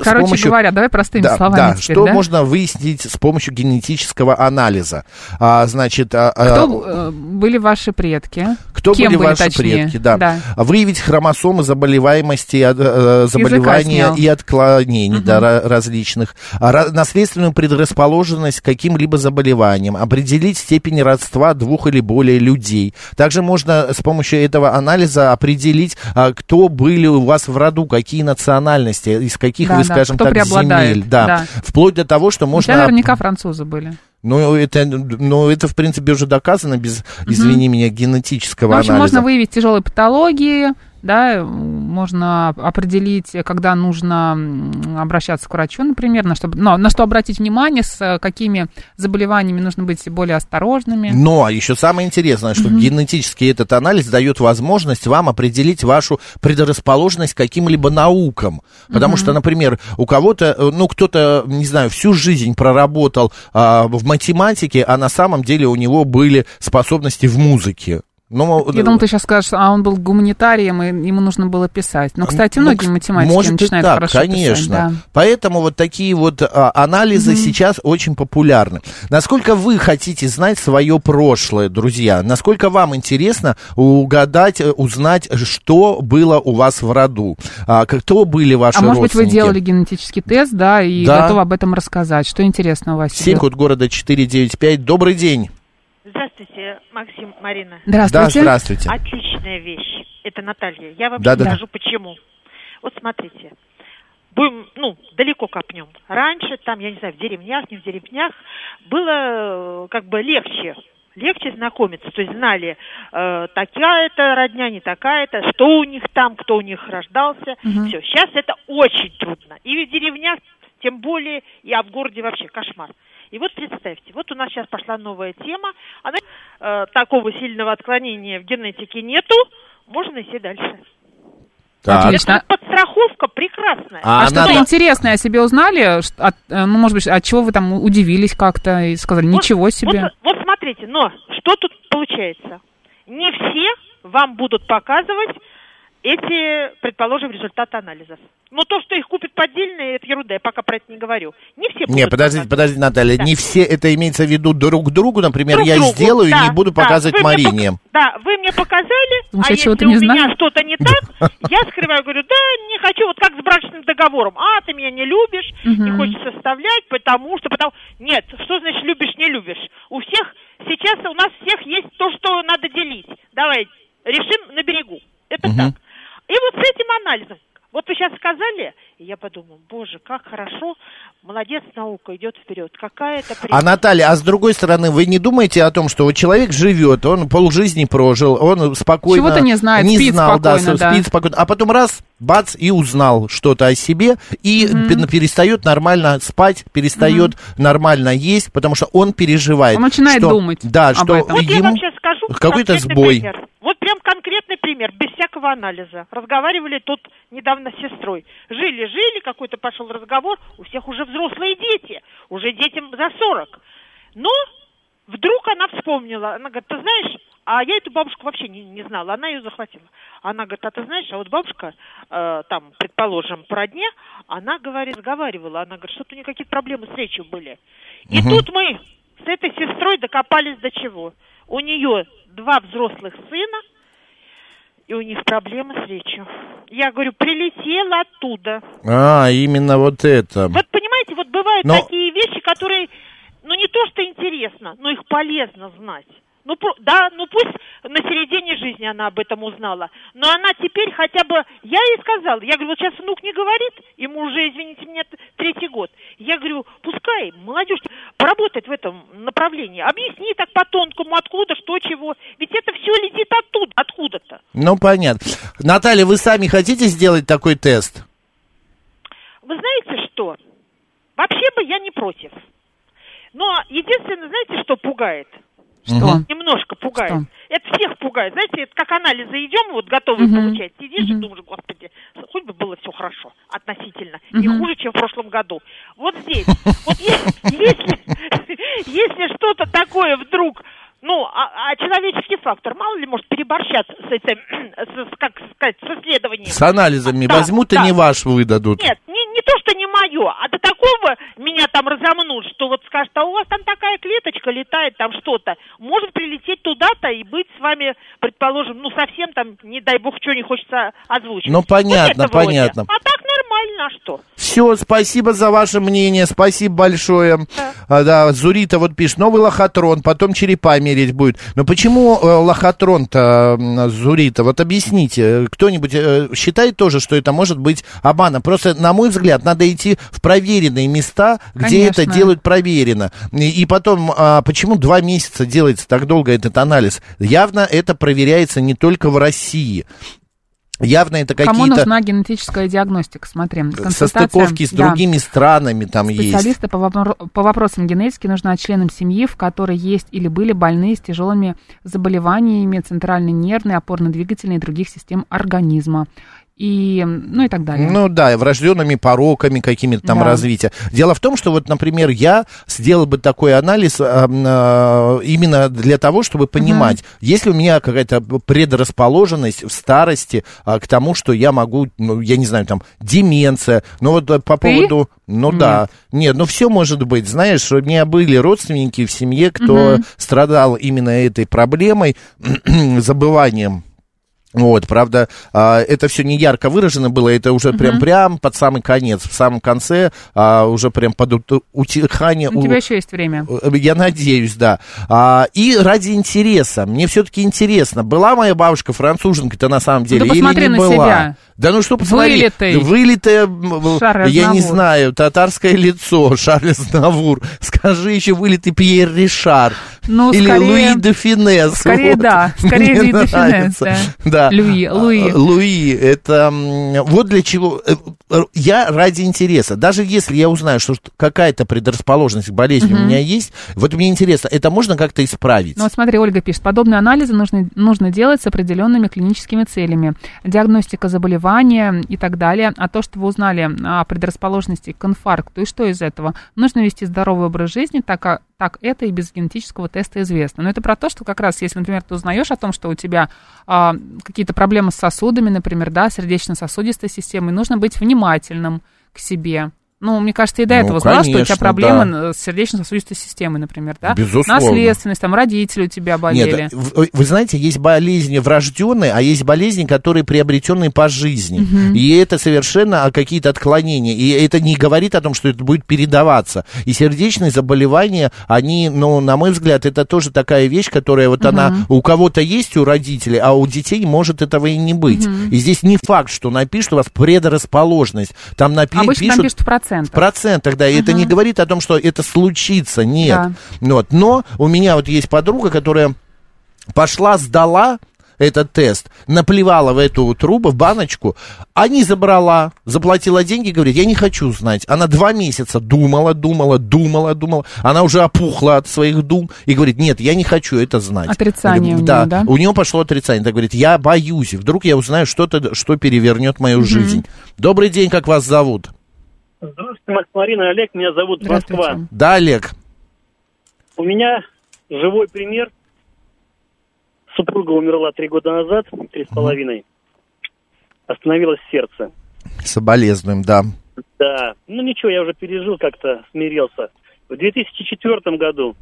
по- с Короче помощью... говоря, давай простыми Да, словами да, теперь, что да? можно выяснить с помощью генетического анализа. А, значит, а, а, Кто э, были ваши предки? Кто Кем были, ваши точнее? предки, да. Выявить хромосомы заболеваемости, от, э, заболевания и отклонений да, ра- различных, А, наследственную предрасположенность к каким-либо заболеваниям, определить степень родства двух или более людей. Также можно с помощью этого анализа определить, а, кто были у вас в роду, какие национальности, из каких Да, вы, да, скажем кто так, земель. Да. да. Вплоть до того, что можно... наверняка французы были. Ну, это, ну, это, в принципе, уже доказано без, извини меня, генетического Ну, в общем, анализа. можно выявить тяжелые патологии, да, можно определить, когда нужно обращаться к врачу, например, на что, но, на что обратить внимание, с какими заболеваниями нужно быть более осторожными. Но еще самое интересное, что генетический этот анализ дает возможность вам определить вашу предрасположенность к каким-либо наукам. Потому что, например, у кого-то, э, ну, кто-то, не знаю, всю жизнь проработал а, в математике, а на самом деле у него были способности в музыке. Ну, Я думал, ты сейчас скажешь, а он был гуманитарием, и ему нужно было писать. Но, кстати, Ну, многие к- математики может и начинают так, хорошо конечно. писать. да. Поэтому вот такие вот а, анализы сейчас очень популярны. Насколько вы хотите знать свое прошлое, друзья? Насколько вам интересно угадать, э, узнать, что было у вас в роду? А, кто были ваши А может быть, вы родственники? делали генетический тест, да, и Да. готовы об этом рассказать. Что интересно у вас? Семь код города 495. Добрый день. Здравствуйте, Максим, Марина. Здравствуйте. Да, здравствуйте. Отличная вещь. Это Наталья. Я вам Да-да-да. скажу почему. Вот смотрите. Будем, ну, далеко копнем. Раньше, там, я не знаю, в деревнях, не в деревнях, было э, как бы легче. Легче знакомиться. То есть знали, э, такая-то родня, не такая-то, что у них там, кто у них рождался. Все. Сейчас это очень трудно. И в деревнях, тем более, и а в городе вообще кошмар. И вот представьте, вот у нас сейчас пошла новая тема, она э, такого сильного отклонения в генетике нету, можно идти дальше. Так. Отлично. Это подстраховка прекрасная. А А, она- что-то интересное о себе узнали? От, э, ну, может быть, от чего вы там удивились как-то и сказали, Вот- ничего себе. Вот, вот смотрите, но что тут получается? Не все вам будут показывать эти, предположим, результаты анализов. Но то, что их купят поддельные, это ерунда, я пока про это не говорю. Не все будут Не, подождите, подождите, Наталья, Да. не все это имеется в виду друг другу, например, Друг я другу. сделаю и Да, не буду да. показывать Вы Марине. пок- Да, вы мне показали, Думаешь, а я если у не меня что-то не так, я скрываю, говорю, да, не хочу, вот как с брачным договором. А, ты меня не любишь, не хочешь составлять, потому что, потому... Нет, что значит любишь, не любишь? У всех, сейчас у нас всех есть то, что надо делить. Давай, решим на берегу. Это так. И вот с этим анализом. Вот вы сейчас сказали, и я подумал, боже, как хорошо, молодец, наука идет вперед. Какая-то А Наталья, а с другой стороны, вы не думаете о том, что вот человек живет, он полжизни прожил, он спокойно... Чего-то не знает, спит знал, да, спокойно, с- да. спит спокойно, а потом раз, бац, и узнал что-то о себе, и пе- перестает нормально спать, перестает нормально есть, потому что он переживает. Он начинает что- думать Да, об что этом. Вот я ему... вам сейчас скажу какой-то сбой. пример. Конкретный пример, без всякого анализа. Разговаривали тут недавно с сестрой. Жили-жили, какой-то пошел разговор, у всех уже взрослые дети, уже детям за 40. Но вдруг она вспомнила, она говорит, ты знаешь, а я эту бабушку вообще не, не знала, она ее захватила. Она говорит, а ты знаешь, а вот бабушка, э, там, предположим, по родне, она, говорит, разговаривала, она говорит, что-то у нее какие-то проблемы с речью были. И тут мы с этой сестрой докопались до чего. У нее два взрослых сына, и у них проблемы с речью. Я говорю, прилетела оттуда. А, именно вот это. Вот понимаете, вот бывают Но- такие вещи, которые, ну не то что интересно, но их полезно знать. Ну, да, ну пусть на середине жизни она об этом узнала, но она теперь хотя бы, я ей сказала, я говорю, вот сейчас внук не говорит, ему уже, извините меня, третий год. Я говорю, пускай молодежь поработает в этом направлении, объясни так по-тонкому, откуда, что, чего, ведь это все летит оттуда, откуда-то. Ну, понятно. Наталья, вы сами хотите сделать такой тест? Вы знаете что? Вообще бы я не против. Но единственное, знаете, что пугает? Что? Немножко пугает. Что? Это всех пугает. Знаете, это как анализы идем, вот готовые Мгм. получать. Сидишь и думаешь, господи, хоть бы было все хорошо относительно. Не хуже, чем в прошлом году. Вот здесь. Вот если, что-то такое вдруг ну, а, а человеческий фактор, мало ли, может переборщат с этим, с- как сказать, с исследованием. С анализами Да, возьмут и да. не ваш выдадут. Нет, все. А до такого меня там разомнут, что вот скажут, а у вас там такая клеточка летает, там что-то. Может прилететь туда-то и быть с вами, предположим, ну совсем там, не дай бог, что не хочется озвучить. Ну, понятно, Вот это вроде. понятно. А так? Все, спасибо за ваше мнение, спасибо большое. А, да, Зурита вот пишет, новый лохотрон, потом черепа мерить будет. Но почему э, лохотрон-то, Зурита? Вот объясните, кто-нибудь э, считает тоже, что это может быть обманом? Просто, на мой взгляд, надо идти в проверенные места, где Конечно. это делают проверено. И, и потом, а, почему два месяца делается так долго этот анализ? Явно это проверяется не только в России. Явно это Кому какие-то нужна генетическая диагностика? Смотри, со консультация- стыковки с да. другими странами там есть. Специалисты по, вопро- по вопросам генетики нужны членам семьи, в которой есть или были больные с тяжелыми заболеваниями центральной нервной, опорно-двигательной и других систем организма. И, ну и так далее. Ну да, врожденными пороками какими-то там Да. развития. Дело в том, что вот, например, я сделал бы такой анализ а, а, именно для того, чтобы понимать, есть ли у меня какая-то предрасположенность в старости а, к тому, что я могу, ну, я не знаю, там, деменция. Ну вот а, по Ты? поводу... Ну да. Нет, ну все может быть. Знаешь, у меня были родственники в семье, кто страдал именно этой проблемой, забыванием. Вот, правда, а, это все не ярко выражено было, это уже прям-прям под самый конец, в самом конце, а, уже прям под ут- утихание. У тебя еще есть время. Э, Я надеюсь, да. А, и ради интереса, мне все-таки интересно, была моя бабушка француженка-то на самом деле да или не на была? себя. Да ну что посмотри, Вылитый. Шарль я не знаю, татарское лицо, Шарль Азнавур. Скажи еще вылитый Пьер Ришар. Ну, Или скорее- Луи де Финес. Скорее, Вот. да, скорее Мне Луи де Финес, да. Да. Луи, А, Луи. Луи, это вот для чего. э, Я ради интереса, даже если я узнаю, что какая-то предрасположенность к болезни у меня есть, вот мне интересно, это можно как-то исправить? Ну вот смотри, Ольга пишет, подобные анализы нужно, нужно делать с определенными клиническими целями. Диагностика заболевания и так далее. А то, что вы узнали о предрасположенности к инфаркту, и что из этого? Нужно вести здоровый образ жизни, так, как- так это и без генетического теста известно. Но это про то, что как раз, если, например, ты узнаешь о том, что у тебя а, какие-то проблемы с сосудами, например, да, сердечно-сосудистой системой, нужно быть внимательным к себе. Ну, мне кажется, и до Ну, этого знала, что у тебя конечно, проблемы да. э, с сердечно-сосудистой системой, например, да? Безусловно. Наследственность, там, родители у тебя болели. Нет, в- вы знаете, есть болезни врожденные, а есть болезни, которые приобретенные по жизни. И это совершенно а, какие-то отклонения. И это не говорит о том, что это будет передаваться. И сердечные заболевания, они, ну, на мой взгляд, это тоже такая вещь, которая вот она у кого-то есть, у родителей, а у детей может этого и не быть. И здесь не факт, что напишут у вас предрасположенность. Там напи- Обычно пишут... там пишут в В процентах. процентах, да, и это не говорит о том, что это случится, нет. Да. Вот. Но у меня вот есть подруга, которая пошла, сдала этот тест, наплевала в эту трубу, в баночку, а не забрала, заплатила деньги, говорит, я не хочу знать. Она два месяца думала, думала, думала, думала, она уже опухла от своих дум и говорит, нет, я не хочу это знать. Отрицание говорю, у да, нее, да? у нее пошло отрицание. Так говорит, я боюсь, вдруг я узнаю что-то, что перевернет мою жизнь. Добрый день, как вас зовут? Здравствуйте, Макс Марина, Олег, меня зовут. Москва. Да, Олег. У меня живой пример. Супруга умерла три года назад, три с половиной. Остановилось сердце. Соболезнуем, да. Да, ну ничего, я уже пережил, как-то смирился. В 2004 году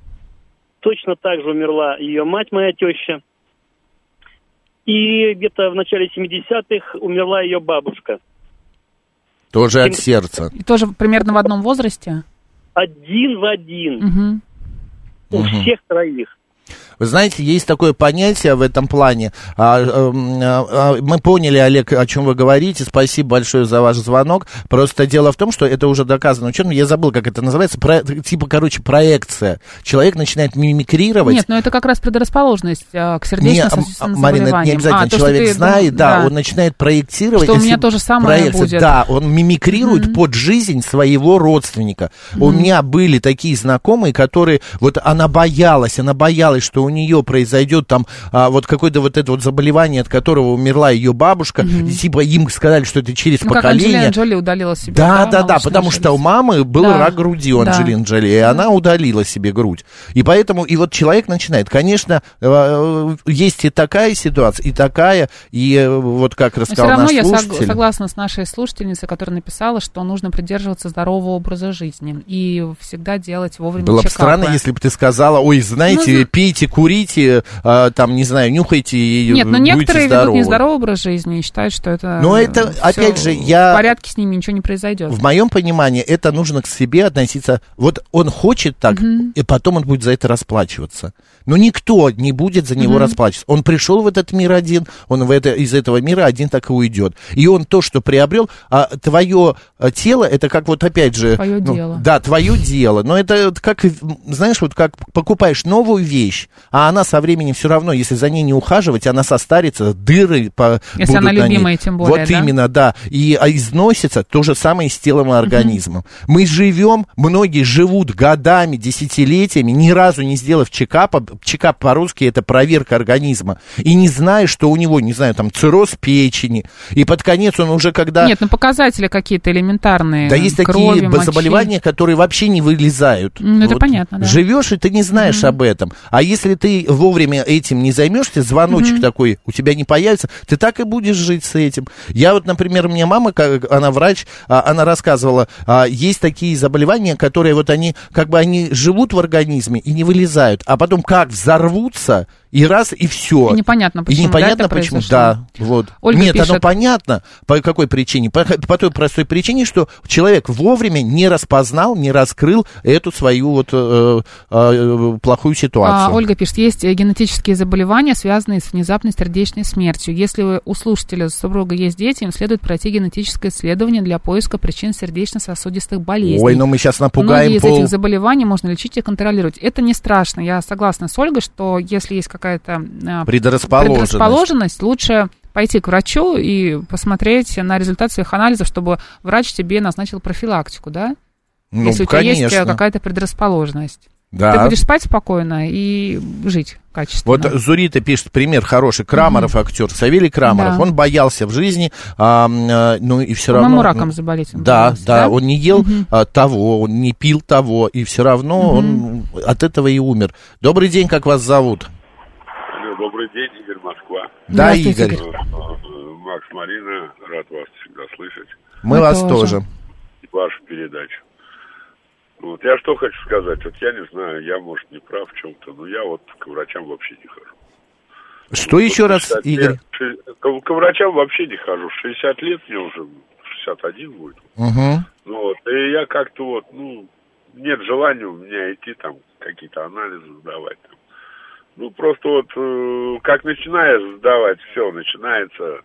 точно так же умерла ее мать, моя теща. И где-то в начале 70-х умерла ее бабушка. Тоже от сердца. И тоже примерно в одном возрасте? Один в один. Мгм. У всех троих. Вы знаете, есть такое понятие в этом плане. А, эм, а, а, мы поняли, Олег, о чем вы говорите. Спасибо большое за ваш звонок. Просто дело в том, что это уже доказано ученым. Я забыл, как это называется. Про- типа, короче, проекция. Человек начинает мимикрировать. Нет, но это как раз предрасположенность к сердечно-сосудистым Марина, это не обязательно. А, то, Человек ты знает, дум- да, он начинает проектировать. Что у меня если то же самое проекция, будет. Да, он мимикрирует под жизнь своего родственника. У меня были такие знакомые, которые, вот она боялась, она боялась, что у у нее произойдет там а, вот какое-то вот это вот заболевание, от которого умерла ее бабушка, и, типа им сказали, что это через Ну, как поколение. Анджелина Джоли удалила себе. Да, да, да, потому что у мамы был Да. рак груди у Да. Анджелины Джоли, и она удалила себе грудь. И поэтому, и вот человек начинает, конечно, э, есть и такая ситуация, и такая, и э, вот как все рассказал равно наш я сог- слушатель. согласна с нашей слушательницей, которая написала, что нужно придерживаться здорового образа жизни и всегда делать вовремя Было бы странно, если бы ты сказала, ой, знаете, Ну, пейте, курите, а, там, не знаю, нюхайте и Нет, но будете некоторые ведут здоровы. нездоровый образ жизни и считают, что это... Но это, опять же, я- В порядке с ними ничего не произойдет. В моем понимании это нужно к себе относиться. Вот он хочет так, и потом он будет за это расплачиваться. Но никто не будет за него расплачиваться. Он пришел в этот мир один, он в это, из этого мира один так и уйдет. И он то, что приобрел, а твое а, тело, это как вот опять же... Твое ну, дело. Да, твое дело. Но это как, знаешь, вот как покупаешь новую вещь, а она со временем все равно, если за ней не ухаживать, она состарится, дыры по, Если будут она на ней. любимая, тем более, Вот да? именно, да. И а, износится то же самое с телом и организмом. Мы живем, многие живут годами, десятилетиями, ни разу не сделав чекапа. Чекап по-русски это проверка организма. И не зная, что у него, не знаю, там цирроз печени. И под конец он уже когда... Нет, ну показатели какие-то элементарные. Да есть крови, такие мочи. заболевания, которые вообще не вылезают. М, это понятно, да. Живешь, и ты не знаешь об этом. А если ты вовремя этим не займешься, звоночек такой у тебя не появится, ты так и будешь жить с этим. Я вот, например, у меня мама, как она врач, а, она рассказывала, а, есть такие заболевания, которые вот они, как бы они живут в организме и не вылезают, а потом как взорвутся, и раз, и все. И непонятно, почему, И непонятно, да, почему. произошло. Да, вот. Ольга Нет, оно пишет- понятно, по какой причине. По, по той простой причине, что человек вовремя не распознал, не раскрыл эту свою вот э, э, плохую ситуацию. А, Ольга пишет, есть генетические заболевания, связанные с внезапной сердечной смертью. Если у слушателя супруга есть дети, им следует пройти генетическое исследование для поиска причин сердечно-сосудистых болезней. Ой, ну мы сейчас напугаем Многие из пол... этих заболеваний можно лечить и контролировать. Это не страшно. Я согласна с Ольгой, что если есть какая-то а, Предрасположенность. предрасположенность, лучше пойти к врачу и посмотреть на результат своих анализов, чтобы врач тебе назначил профилактику, да? Ну, если у тебя есть конечно. какая-то предрасположенность. Да. Ты будешь спать спокойно и жить качественно. Вот Зурита пишет пример хороший. Крамаров актер, Савелий Крамаров. Да. Он боялся в жизни, а, ну и все По-моему, равно... раком ну, заболеть Да, боялся, да, да? он не ел а, того, он не пил того, и все равно он от этого и умер. Добрый день, как вас зовут? Добрый день, Игорь Москва. Да, Игорь. Э, Макс, Марина, рад вас всегда слышать. Мы Мы вас тоже. вашу передачу. Вот я что хочу сказать. Вот я не знаю, я, может, не прав в чем-то, но я вот к врачам вообще не хожу. Что Вот еще раз, 60 лет, Игорь? ши- К, к врачам вообще не хожу. 60 лет мне уже, 61 будет. Угу. Ну вот, и я как-то вот, ну, нет желания у меня идти там какие-то анализы сдавать. Там. Ну, просто вот, э, как начинаешь сдавать, все, начинается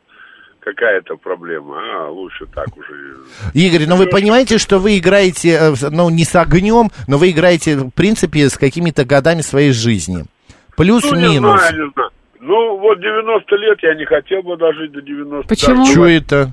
какая-то проблема, а лучше так уже. Игорь, ну вы понимаете, что вы играете, э, ну не с огнем, но вы играете, в принципе, с какими-то годами своей жизни. Ну, не Плюс-минус. знаю, не знаю. Ну, вот 90 лет я не хотел бы дожить до 90. Почему? Что это?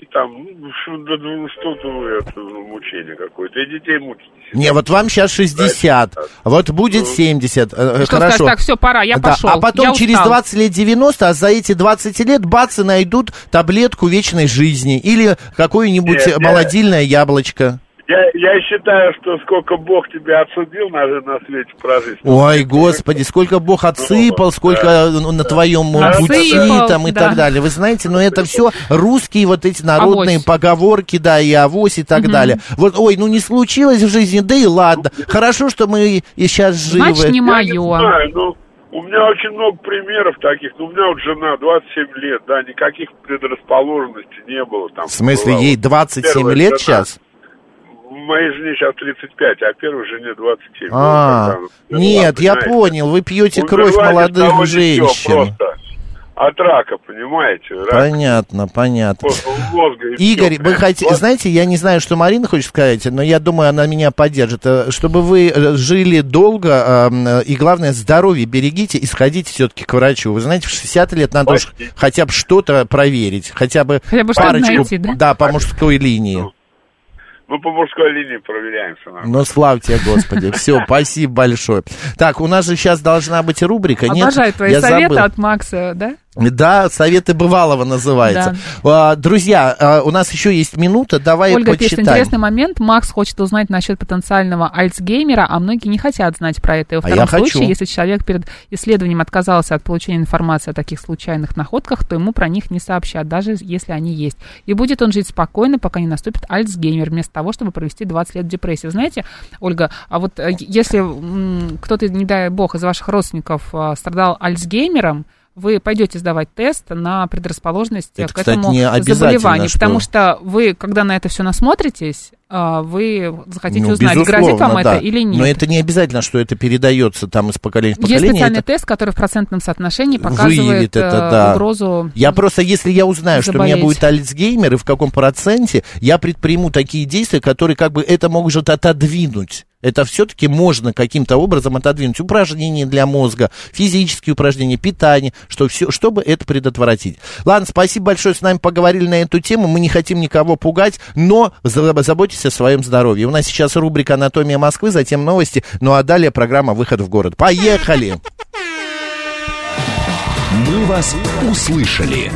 идти там, ну, ну, что-то это, мучение какое-то. И детей мучить. Не, вот вам сейчас 60, вот будет 70, э, Что хорошо. скажешь, так, все, пора, я Да, пошел. а потом я через устал. 20 лет 90, а за эти 20 лет бацы найдут таблетку вечной жизни или какое-нибудь молодильное яблочко. Я, я считаю, что сколько Бог тебя отсудил на, на свете прожить. Ой, господи, сколько Бог отсыпал, Ну, сколько да. ну, на твоем пути Отсыпал, там и да. так далее. Вы знаете, но это все русские вот эти народные Авось. поговорки, да, и авось и так далее. Вот, ой, ну не случилось в жизни, да и ладно. Хорошо, что мы и сейчас живы. Значит, не Я не мое. знаю, ну, у меня очень много примеров таких. Ну, у меня вот жена 27 лет, да, никаких предрасположенностей не было там. В смысле, Была ей вот 27 первая лет жена. сейчас? Моей жене сейчас 35, а первой жене 27. Ну, А, она умерла, нет, я понимаете? понял, вы пьете кровь молодых женщин. Просто от рака, понимаете? Рак Понятно, понятно. мозга и Игорь, всё. вы хотите, знаете, я не знаю, что Марина хочет сказать, но я думаю, она меня поддержит. Э, Чтобы вы э, жили долго, э, и главное, здоровье берегите и сходите все-таки к врачу. Вы знаете, в 60 лет надо уж хотя бы что-то проверить, хотя бы Хотя парочку, найти, да? по мужской линии. Ну, по мужской линии проверяем все нормально. Ну, слава тебе, Господи. Все, спасибо большое. Так, у нас же сейчас должна быть рубрика. Обожаю твои советы от Макса, да? Да, советы бывалого называется. А, Друзья, а, у нас еще есть минута, давай Ольга пишет, почитаем. интересный момент. Макс хочет узнать насчет потенциального альцгеймера, а многие не хотят знать про это. И во А втором я хочу. случае, если человек перед исследованием отказался от получения информации о таких случайных находках, то ему про них не сообщат, даже если они есть. И будет он жить спокойно, пока не наступит альцгеймер, вместо того, чтобы провести 20 лет в депрессии. Знаете, Ольга, а вот э, если кто-то, не дай бог, из ваших родственников а, страдал альцгеймером, вы пойдете сдавать тест на предрасположенность Это, к кстати, этому не заболеванию, что- потому что вы, когда на это все насмотритесь, а, вы захотите Ну, узнать, грозит вам да. это или нет. Но это не обязательно, что это передается там из поколения в Есть поколение. специальный это тест, который в процентном соотношении показывает выявит это, э, да. угрозу. Я просто, если я узнаю, что у меня заболеть. будет альцгеймер и в каком проценте, я предприму такие действия, которые как бы это может отодвинуть. Это все-таки можно каким-то образом отодвинуть. Упражнения для мозга, физические упражнения, питание, что все, чтобы это предотвратить. Ладно, спасибо большое, с нами поговорили на эту тему. Мы не хотим никого пугать, но за- заботьтесь о своем здоровье. У нас сейчас рубрика «Анатомия Москвы», затем новости, ну а далее программа «Выход в город». Поехали! «Мы вас услышали».